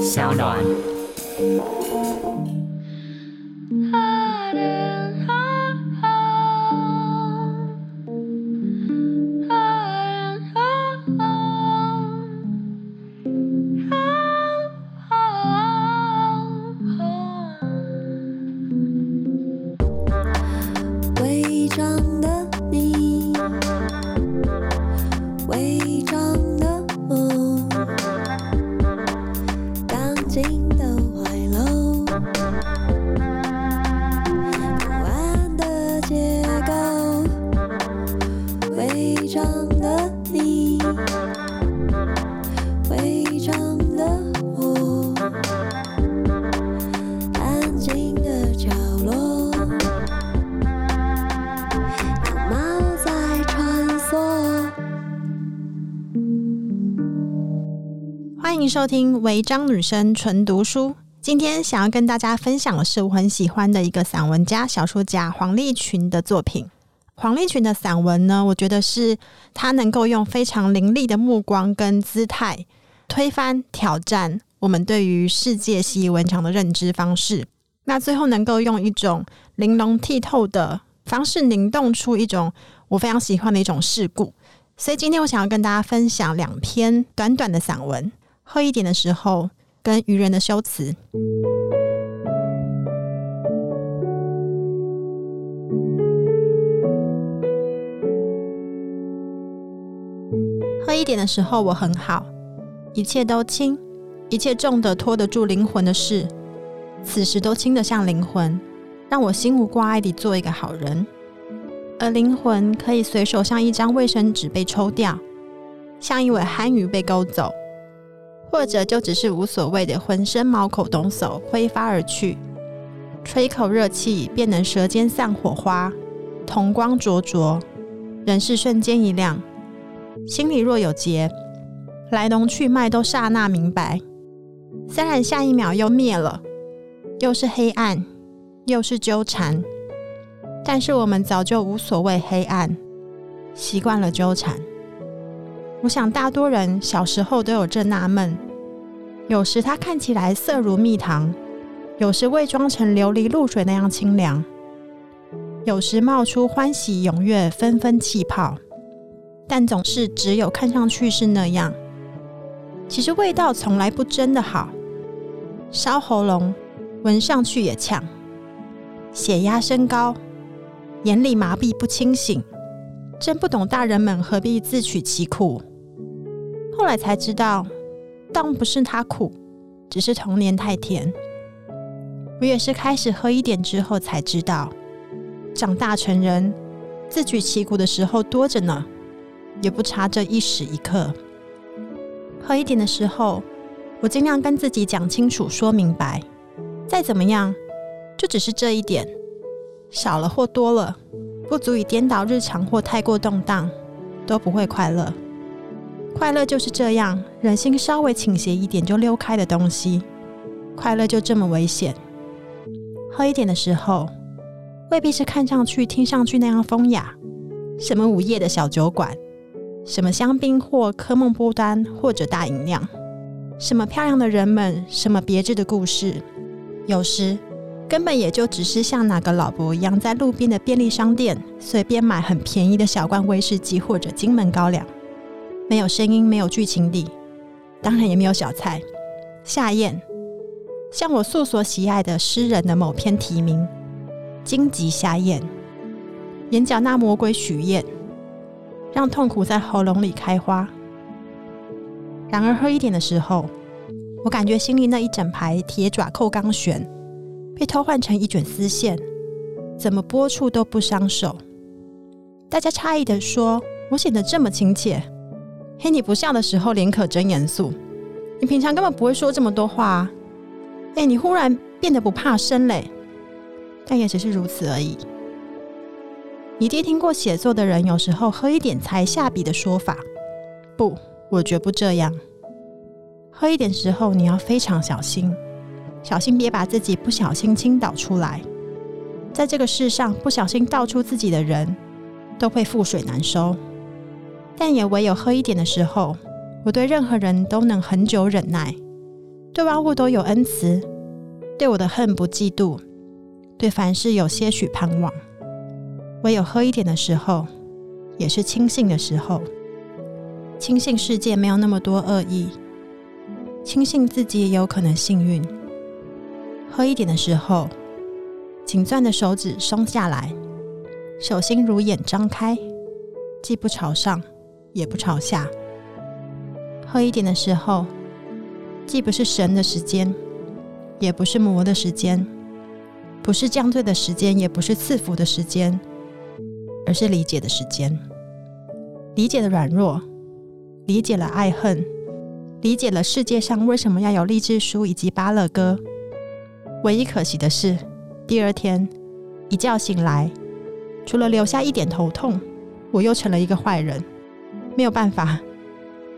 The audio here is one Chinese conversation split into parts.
小暖。收听违章女生纯读书。今天想要跟大家分享的是我很喜欢的一个散文家、小说家黄立群的作品。黄立群的散文呢，我觉得是他能够用非常凌厉的目光跟姿态推翻、挑战我们对于世界习以为常的认知方式。那最后能够用一种玲珑剔透的方式凝冻出一种我非常喜欢的一种事故。所以今天我想要跟大家分享两篇短短的散文。喝一点的时候，跟愚人的修辞。喝一点的时候，我很好，一切都轻，一切重的拖得住灵魂的事，此时都轻得像灵魂，让我心无挂碍地做一个好人。而灵魂可以随手像一张卫生纸被抽掉，像一尾憨鱼被勾走。或者就只是无所谓的，浑身毛孔抖擞，挥发而去，吹口热气，便能舌尖散火花，瞳光灼灼，人是瞬间一亮，心里若有结，来龙去脉都刹那明白。虽然下一秒又灭了，又是黑暗，又是纠缠，但是我们早就无所谓黑暗，习惯了纠缠。我想，大多人小时候都有这纳闷：有时它看起来色如蜜糖，有时伪装成琉璃露水那样清凉，有时冒出欢喜踊跃纷纷气泡，但总是只有看上去是那样。其实味道从来不真的好，烧喉咙，闻上去也呛，血压升高，眼里麻痹不清醒，真不懂大人们何必自取其苦。后来才知道，当不是他苦，只是童年太甜。我也是开始喝一点之后才知道，长大成人，自取其苦的时候多着呢，也不差这一时一刻。喝一点的时候，我尽量跟自己讲清楚、说明白，再怎么样，就只是这一点，少了或多了，不足以颠倒日常或太过动荡，都不会快乐。快乐就是这样，人心稍微倾斜一点就溜开的东西。快乐就这么危险。喝一点的时候，未必是看上去、听上去那样风雅。什么午夜的小酒馆，什么香槟或科梦波丹或者大吟酿，什么漂亮的人们，什么别致的故事。有时根本也就只是像哪个老伯一样，在路边的便利商店随便买很便宜的小罐威士忌或者金门高粱。没有声音，没有剧情里，当然也没有小菜夏宴。像我素所喜爱的诗人的某篇题名《荆棘夏宴》，眼角那魔鬼许愿，让痛苦在喉咙里开花。然而喝一点的时候，我感觉心里那一整排铁爪扣钢弦被偷换成一卷丝线，怎么拨触都不伤手。大家诧异的说：“我显得这么亲切。”嘿，你不笑的时候脸可真严肃。你平常根本不会说这么多话啊。哎，你忽然变得不怕生嘞，但也只是如此而已。你爹听过写作的人有时候喝一点才下笔的说法，不，我绝不这样。喝一点时候你要非常小心，小心别把自己不小心倾倒出来。在这个世上，不小心倒出自己的人，都会覆水难收。但也唯有喝一点的时候，我对任何人都能很久忍耐，对万物都有恩慈，对我的恨不嫉妒，对凡事有些许盼望。唯有喝一点的时候，也是轻信的时候。轻信世界没有那么多恶意，轻信自己也有可能幸运。喝一点的时候，紧攥的手指松下来，手心如眼张开，既不朝上，也不朝下。喝一点的时候，既不是神的时间，也不是魔的时间，不是降罪的时间，也不是赐福的时间，而是理解的时间。理解的软弱。理解了爱恨，理解了世界上为什么要有励志书以及巴勒歌。唯一可惜的是，第二天一觉醒来，除了留下一点头痛，我又成了一个坏人。没有办法，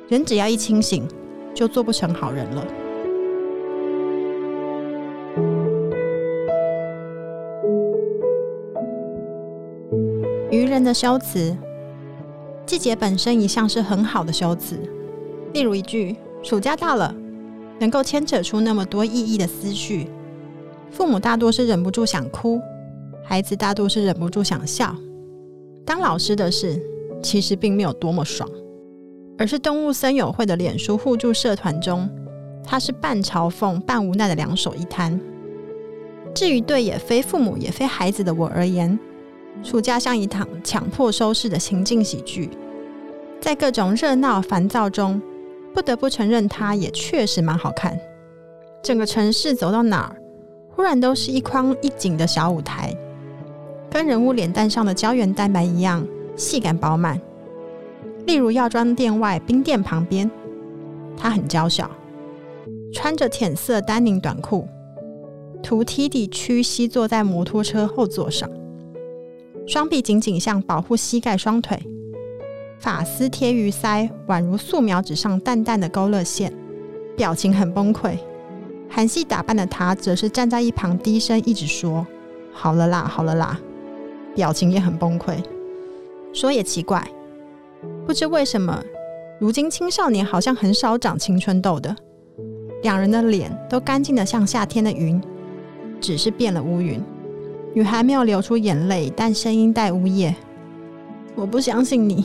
人只要一清醒，就做不成好人了。愚人的修辞。季节本身一向是很好的修辞，例如一句“暑假到了”，能够牵扯出那么多意义的思绪。父母大多是忍不住想哭，孩子大多是忍不住想笑。当老师的事其实并没有多么爽，而是动物森友会的脸书互助社团中，他是半嘲讽半无奈的两手一摊。至于对也非父母也非孩子的我而言，暑假像一场强迫收视的情境喜剧，在各种热闹烦躁中，不得不承认它也确实蛮好看。整个城市走到哪儿，忽然都是一框一景的小舞台，跟人物脸蛋上的胶原蛋白一样细感饱满。例如药妆店外冰店旁边，她很娇小，穿着浅色丹宁短裤，涂梯底屈膝坐在摩托车后座上。双臂紧紧像保护膝盖双腿，发丝贴于腮，宛如素描纸上淡淡的勾勒线，表情很崩溃。韩系打扮的他，则是站在一旁，低声一直说：“好了啦，好了啦。”表情也很崩溃。说也奇怪，不知为什么，如今青少年好像很少长青春痘的，两人的脸都干净的像夏天的云，只是变了乌云。女孩没有流出眼泪，但声音带呜咽。我不相信你。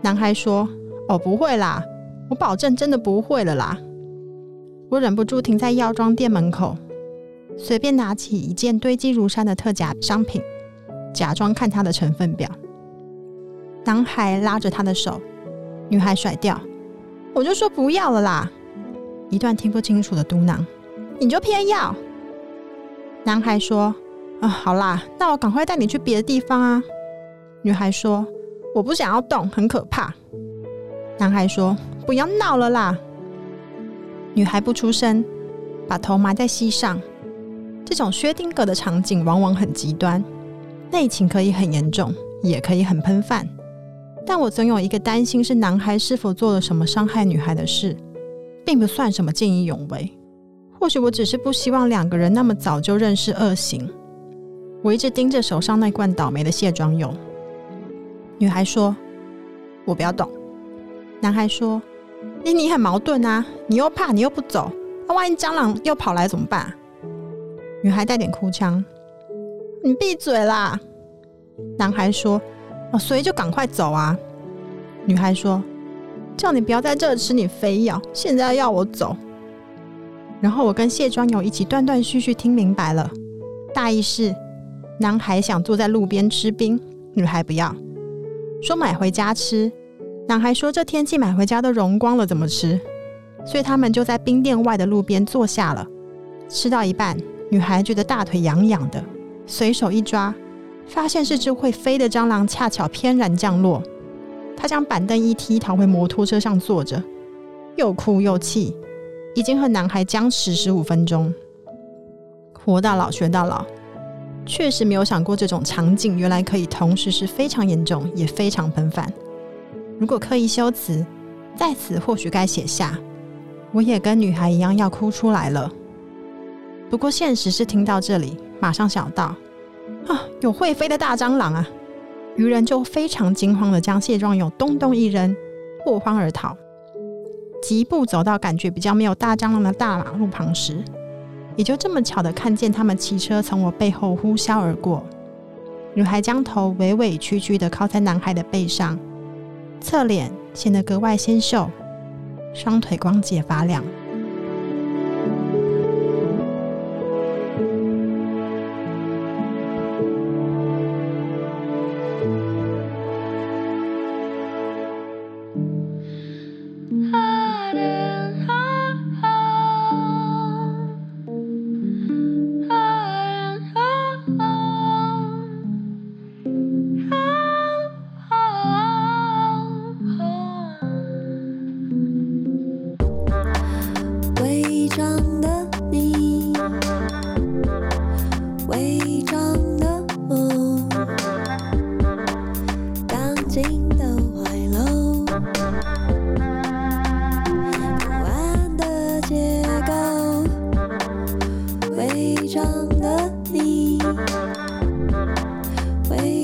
男孩说：“哦，不会啦，我保证真的不会了啦。”我忍不住停在药妆店门口，随便拿起一件堆积如山的特价商品，假装看它的成分表。男孩拉着她的手，女孩甩掉。我就说不要了啦。一段听不清楚的嘟囔。你就偏要。男孩说。啊，好啦，那我赶快带你去别的地方啊。女孩说：“我不想要动，很可怕。”男孩说：“不要闹了啦。”女孩不出声，把头埋在膝上。这种薛丁格的场景往往很极端，内情可以很严重，也可以很喷饭。但我总有一个担心，是男孩是否做了什么伤害女孩的事，并不算什么见义勇为。或许我只是不希望两个人那么早就认识恶行。我一直盯着手上那罐倒霉的卸妆油。女孩说：“我不要动。”男孩说：“你你很矛盾啊，你又怕，你又不走，那万一蟑螂又跑来怎么办？”女孩带点哭腔：“你闭嘴啦！”男孩说：“哦，所以就赶快走啊。”女孩说：“叫你不要在这吃，你非要，现在要我走。”然后我跟卸妆油一起断断续续听明白了，大意是。男孩想坐在路边吃冰，女孩不要，说买回家吃。男孩说这天气买回家都融光了，怎么吃？所以他们就在冰店外的路边坐下了。吃到一半，女孩觉得大腿痒痒的，随手一抓，发现是只会飞的蟑螂，恰巧翩然降落。他将板凳一踢，逃回摩托车上坐着，又哭又气，已经和男孩僵持十五分钟。活到老学到老。确实没有想过这种场景原来可以同时是非常严重也非常频繁。如果刻意修辞，在此或许该写下：我也跟女孩一样要哭出来了。不过现实是听到这里，马上想到啊，有会飞的大蟑螂啊！渔人就非常惊慌的将卸妆油咚咚一扔，落荒而逃。疾步走到感觉比较没有大蟑螂的大马路旁时，也就这么巧的看见他们骑车从我背后呼啸而过。女孩将头委委屈屈的靠在男孩的背上，侧脸显得格外纤秀，双腿光洁发亮。伪装的你，伪